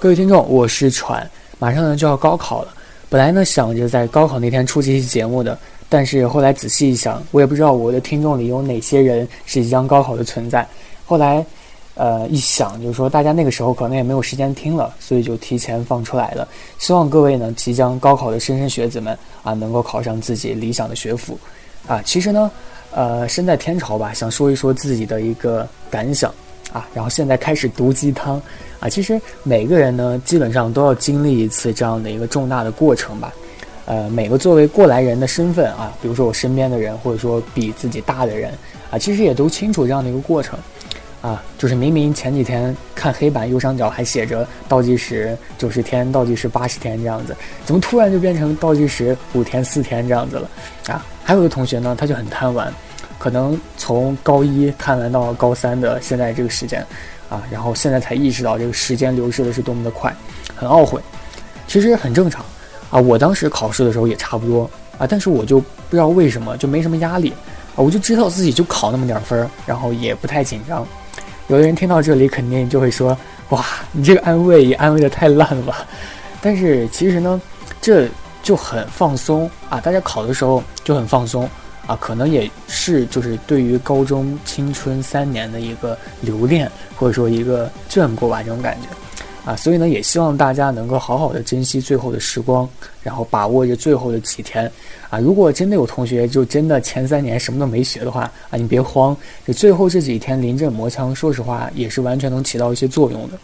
各位听众，我是喘，马上呢就要高考了。本来呢想着在高考那天出这期节目的，但是后来仔细一想，我也不知道我的听众里有哪些人是即将高考的存在。后来，呃，一想就是说大家那个时候可能也没有时间听了，所以就提前放出来了。希望各位呢即将高考的莘莘学子们啊，能够考上自己理想的学府。啊，其实呢，呃，身在天朝吧，想说一说自己的一个感想。啊，然后现在开始毒鸡汤，啊，其实每个人呢，基本上都要经历一次这样的一个重大的过程吧，呃，每个作为过来人的身份啊，比如说我身边的人，或者说比自己大的人，啊，其实也都清楚这样的一个过程，啊，就是明明前几天看黑板右上角还写着倒计时九十天、倒计时八十天这样子，怎么突然就变成倒计时五天、四天这样子了？啊，还有的同学呢，他就很贪玩。可能从高一贪玩到高三的现在这个时间，啊，然后现在才意识到这个时间流逝的是多么的快，很懊悔。其实很正常，啊，我当时考试的时候也差不多啊，但是我就不知道为什么就没什么压力啊，我就知道自己就考那么点分儿，然后也不太紧张。有的人听到这里肯定就会说，哇，你这个安慰也安慰的太烂了吧？但是其实呢，这就很放松啊，大家考的时候就很放松。啊，可能也是就是对于高中青春三年的一个留恋，或者说一个眷顾吧，这种感觉。啊，所以呢，也希望大家能够好好的珍惜最后的时光，然后把握着最后的几天。啊，如果真的有同学就真的前三年什么都没学的话，啊，你别慌，就最后这几天临阵磨枪，说实话也是完全能起到一些作用的。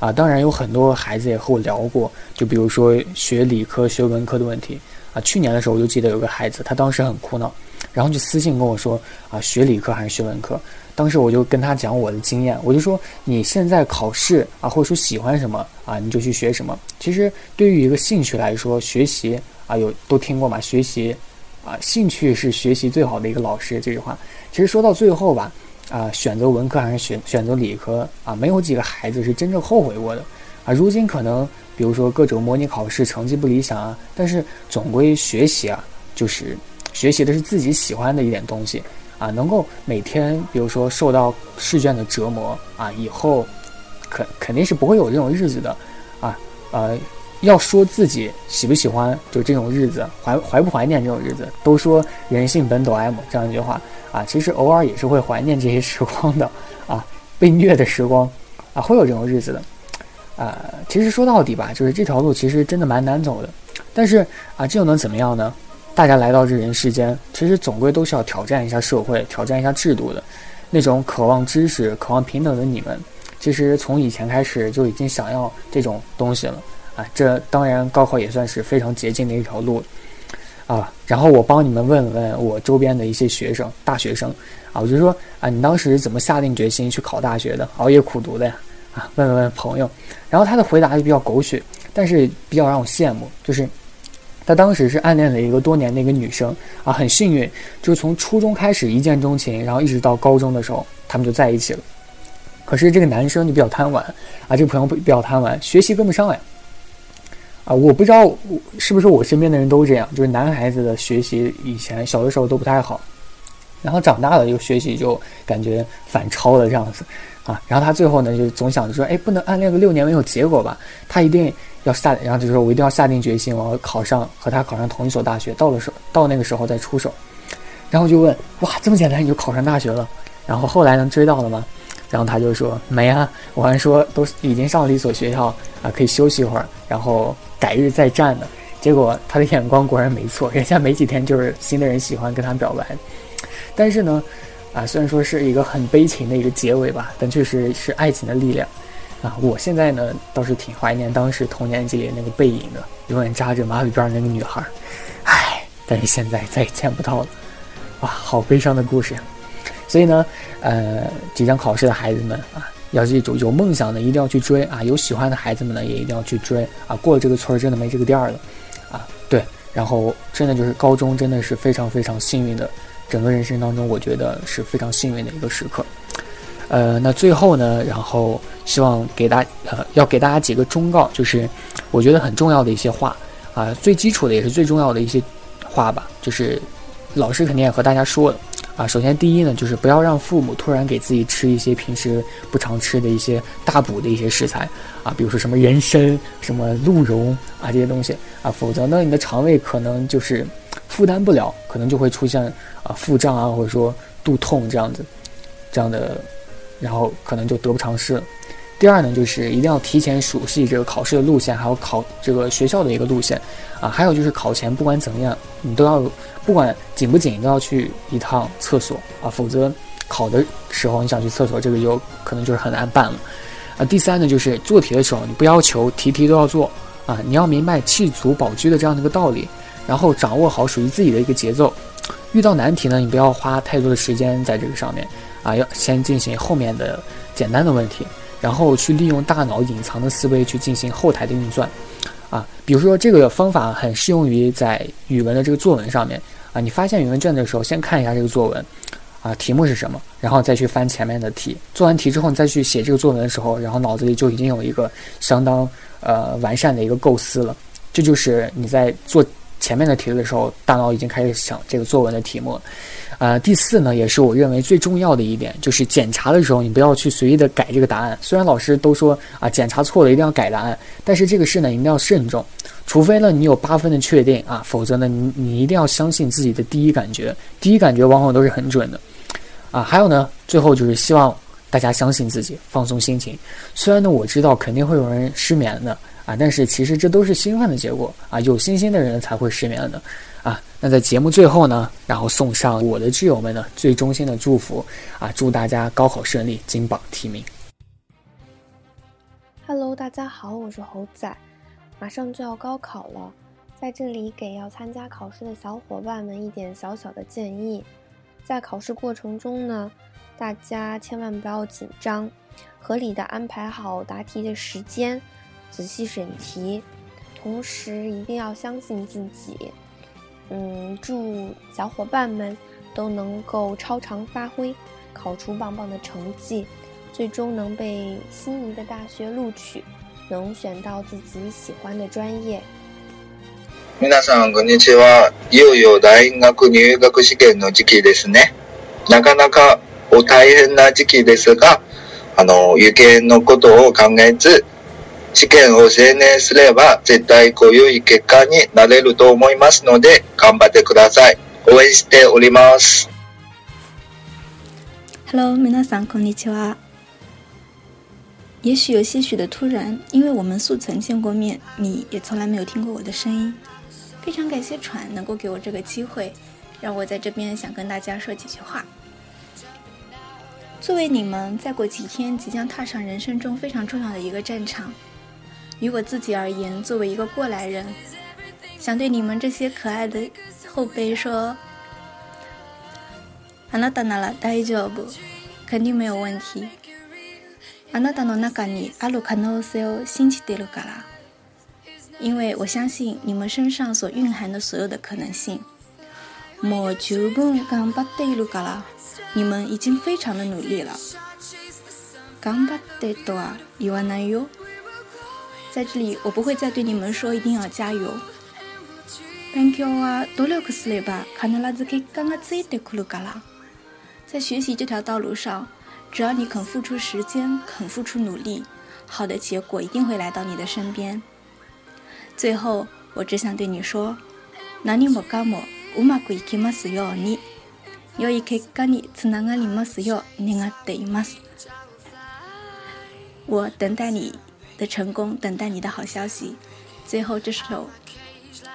啊，当然有很多孩子也和我聊过，就比如说学理科、学文科的问题。啊，去年的时候我就记得有个孩子，他当时很苦恼。然后就私信跟我说啊，学理科还是学文科？当时我就跟他讲我的经验，我就说你现在考试啊，或者说喜欢什么啊，你就去学什么。其实对于一个兴趣来说，学习啊，有都听过嘛？学习啊，兴趣是学习最好的一个老师。这句话其实说到最后吧，啊，选择文科还是选选择理科啊，没有几个孩子是真正后悔过的啊。如今可能比如说各种模拟考试成绩不理想啊，但是总归学习啊，就是。学习的是自己喜欢的一点东西，啊，能够每天，比如说受到试卷的折磨，啊，以后，肯肯定是不会有这种日子的，啊，呃，要说自己喜不喜欢就这种日子，怀怀不怀念这种日子，都说人性本抖 M 这样一句话，啊，其实偶尔也是会怀念这些时光的，啊，被虐的时光，啊，会有这种日子的，啊，其实说到底吧，就是这条路其实真的蛮难走的，但是啊，这又能怎么样呢？大家来到这人世间，其实总归都是要挑战一下社会、挑战一下制度的。那种渴望知识、渴望平等的你们，其实从以前开始就已经想要这种东西了啊！这当然，高考也算是非常捷径的一条路啊。然后我帮你们问了问我周边的一些学生、大学生啊，我就说啊，你当时怎么下定决心去考大学的？熬夜苦读的呀？啊，问了问朋友，然后他的回答就比较狗血，但是比较让我羡慕，就是。他当时是暗恋了一个多年的一个女生啊，很幸运，就是从初中开始一见钟情，然后一直到高中的时候，他们就在一起了。可是这个男生就比较贪玩啊，这个朋友比较贪玩，学习跟不上呀。啊，我不知道是不是我身边的人都这样，就是男孩子的学习以前小的时候都不太好，然后长大了又学习就感觉反超了这样子啊。然后他最后呢就总想着说，哎，不能暗恋个六年没有结果吧？他一定。要下，然后就说我一定要下定决心，我要考上和他考上同一所大学。到了时候，到那个时候再出手。然后就问，哇，这么简单你就考上大学了？然后后来能追到了吗？然后他就说没啊，我还说都已经上了一所学校啊，可以休息一会儿，然后改日再战呢。结果他的眼光果然没错，人家没几天就是新的人喜欢跟他表白。但是呢，啊，虽然说是一个很悲情的一个结尾吧，但确实是爱情的力量。啊，我现在呢倒是挺怀念当时童年记里那个背影的，永远扎着马尾辫那个女孩，唉，但是现在再也见不到了，哇，好悲伤的故事呀！所以呢，呃，即将考试的孩子们啊，要记住，有梦想的一定要去追啊，有喜欢的孩子们呢也一定要去追啊，过了这个村儿真的没这个店儿了，啊，对，然后真的就是高中真的是非常非常幸运的，整个人生当中我觉得是非常幸运的一个时刻。呃，那最后呢，然后希望给大呃，要给大家几个忠告，就是我觉得很重要的一些话啊，最基础的也是最重要的一些话吧，就是老师肯定也和大家说了，啊。首先第一呢，就是不要让父母突然给自己吃一些平时不常吃的一些大补的一些食材啊，比如说什么人参、什么鹿茸啊这些东西啊，否则呢，你的肠胃可能就是负担不了，可能就会出现啊腹胀啊，或者说肚痛这样子，这样的，然后可能就得不偿失了。第二呢，就是一定要提前熟悉这个考试的路线，还有考这个学校的一个路线，啊，还有就是考前不管怎么样，你都要不管紧不紧，都要去一趟厕所啊，否则考的时候你想去厕所，这个有可能就是很难办了，啊，第三呢，就是做题的时候你不要求题题都要做，啊，你要明白弃卒保车的这样的一个道理，然后掌握好属于自己的一个节奏，遇到难题呢，你不要花太多的时间在这个上面，啊，要先进行后面的简单的问题。然后去利用大脑隐藏的思维去进行后台的运算，啊，比如说这个方法很适用于在语文的这个作文上面啊。你发现语文卷的时候，先看一下这个作文，啊，题目是什么，然后再去翻前面的题。做完题之后，你再去写这个作文的时候，然后脑子里就已经有一个相当呃完善的一个构思了。这就是你在做前面的题的时候，大脑已经开始想这个作文的题目。呃，第四呢，也是我认为最重要的一点，就是检查的时候，你不要去随意的改这个答案。虽然老师都说啊，检查错了一定要改答案，但是这个事呢，一定要慎重。除非呢，你有八分的确定啊，否则呢，你你一定要相信自己的第一感觉，第一感觉往往都是很准的。啊，还有呢，最后就是希望大家相信自己，放松心情。虽然呢，我知道肯定会有人失眠的啊，但是其实这都是兴奋的结果啊，有信心的人才会失眠的。啊，那在节目最后呢，然后送上我的挚友们呢最衷心的祝福啊，祝大家高考顺利，金榜题名。Hello，大家好，我是猴仔，马上就要高考了，在这里给要参加考试的小伙伴们一点小小的建议，在考试过程中呢，大家千万不要紧张，合理的安排好答题的时间，仔细审题，同时一定要相信自己。嗯，祝小伙伴们都能够超常发挥，考出棒棒的成绩，最终能被心仪的大学录取，能选到自己喜欢的专业。皆さんこんにちは。いよいよ大学入学試験の時期ですね。なかなかお大変な時期ですが、あの受験のことを考えず。 試験を成年すれば絶対こういう結果になれると思いますので頑張ってください。応援しております。Hello，皆さんこんにちは。也许有些许的突然，因为我们素曾见过面，你也从来没有听过我的声音。非常感谢船能够给我这个机会，让我在这边想跟大家说几句话。作为你们再过几天即将踏上人生中非常重要的一个战场。 于我自己而言，作为一个过来人，想对你们这些可爱的后辈说：“あなたなら大丈夫，肯定没有问题。あなたの中にある可能性を信じてるから。因为我相信你们身上所蕴含的所有的可能性。もう十分頑張っているから。你们已经非常的努力了。頑張ってとは言わないよ。” 在这里，我不会再对你们说一定要加油。在学习这条道路上，只要你肯付出时间，肯付出努力，好的结果一定会来到你的身边。最后，我只想对你说：何もかもうまくいきますように、良い結果につながりますよう願っています。我等待你。 的成功，等待你的好消息。最后这首《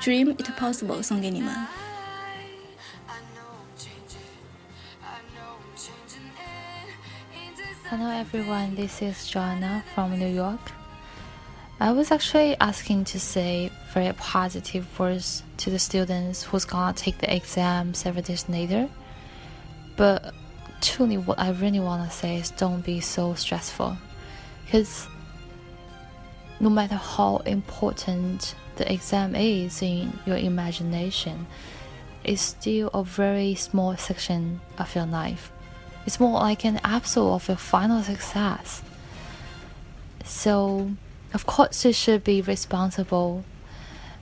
Dream It Possible》送给你们。Hello everyone, this is Joanna from New York. I was actually asking to say very positive words to the students who's gonna take the exam several days later. But truly, what I really wanna say is don't be so stressful, because no matter how important the exam is in your imagination, it's still a very small section of your life. It's more like an episode of your final success. So, of course, you should be responsible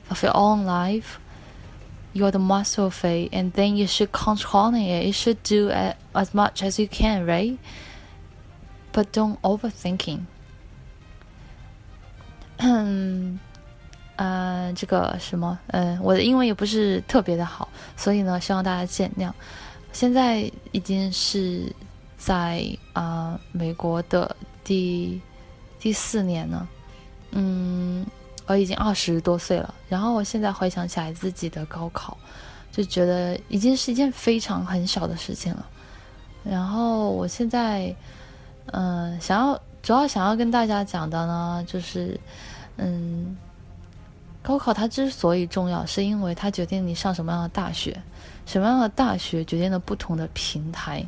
of your own life, you're the master of it, and then you should control it. You should do as much as you can, right? But don't overthinking. 嗯，呃，这个什么，嗯，我的英文也不是特别的好，所以呢，希望大家见谅。现在已经是在啊美国的第第四年了，嗯，我已经二十多岁了。然后我现在回想起来自己的高考，就觉得已经是一件非常很小的事情了。然后我现在，嗯，想要主要想要跟大家讲的呢，就是，嗯，高考它之所以重要，是因为它决定你上什么样的大学。什么样的大学决定了不同的平台，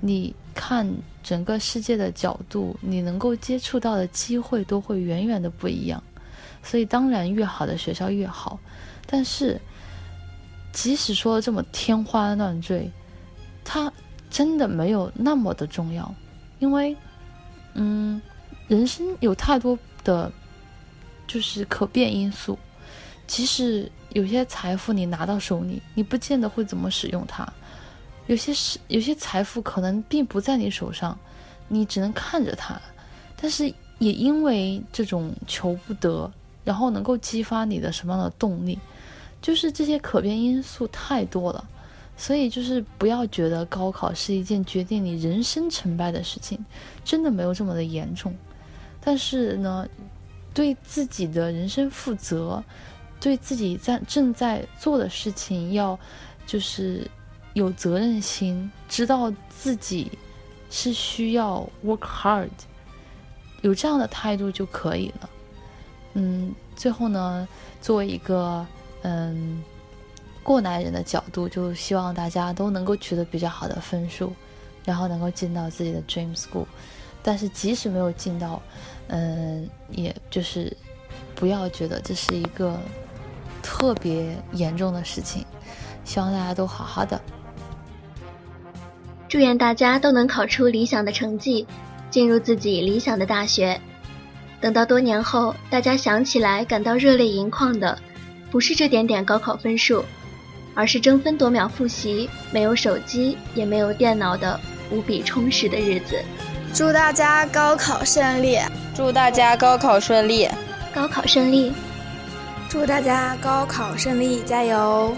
你看整个世界的角度，你能够接触到的机会都会远远的不一样。所以当然越好的学校越好，但是即使说的这么天花乱坠，它真的没有那么的重要，因为嗯，人生有太多的就是可变因素，即使。有些财富你拿到手里，你不见得会怎么使用它；有些是有些财富可能并不在你手上，你只能看着它。但是也因为这种求不得，然后能够激发你的什么样的动力？就是这些可变因素太多了，所以就是不要觉得高考是一件决定你人生成败的事情，真的没有这么的严重。但是呢，对自己的人生负责。对自己在正在做的事情要，就是有责任心，知道自己是需要 work hard，有这样的态度就可以了。嗯，最后呢，作为一个嗯过来人的角度，就希望大家都能够取得比较好的分数，然后能够进到自己的 dream school。但是即使没有进到，嗯，也就是不要觉得这是一个。特别严重的事情，希望大家都好好的。祝愿大家都能考出理想的成绩，进入自己理想的大学。等到多年后，大家想起来感到热泪盈眶的，不是这点点高考分数，而是争分夺秒复习、没有手机也没有电脑的无比充实的日子。祝大家高考顺利！祝大家高考顺利！高考顺利！祝大家高考顺利，加油！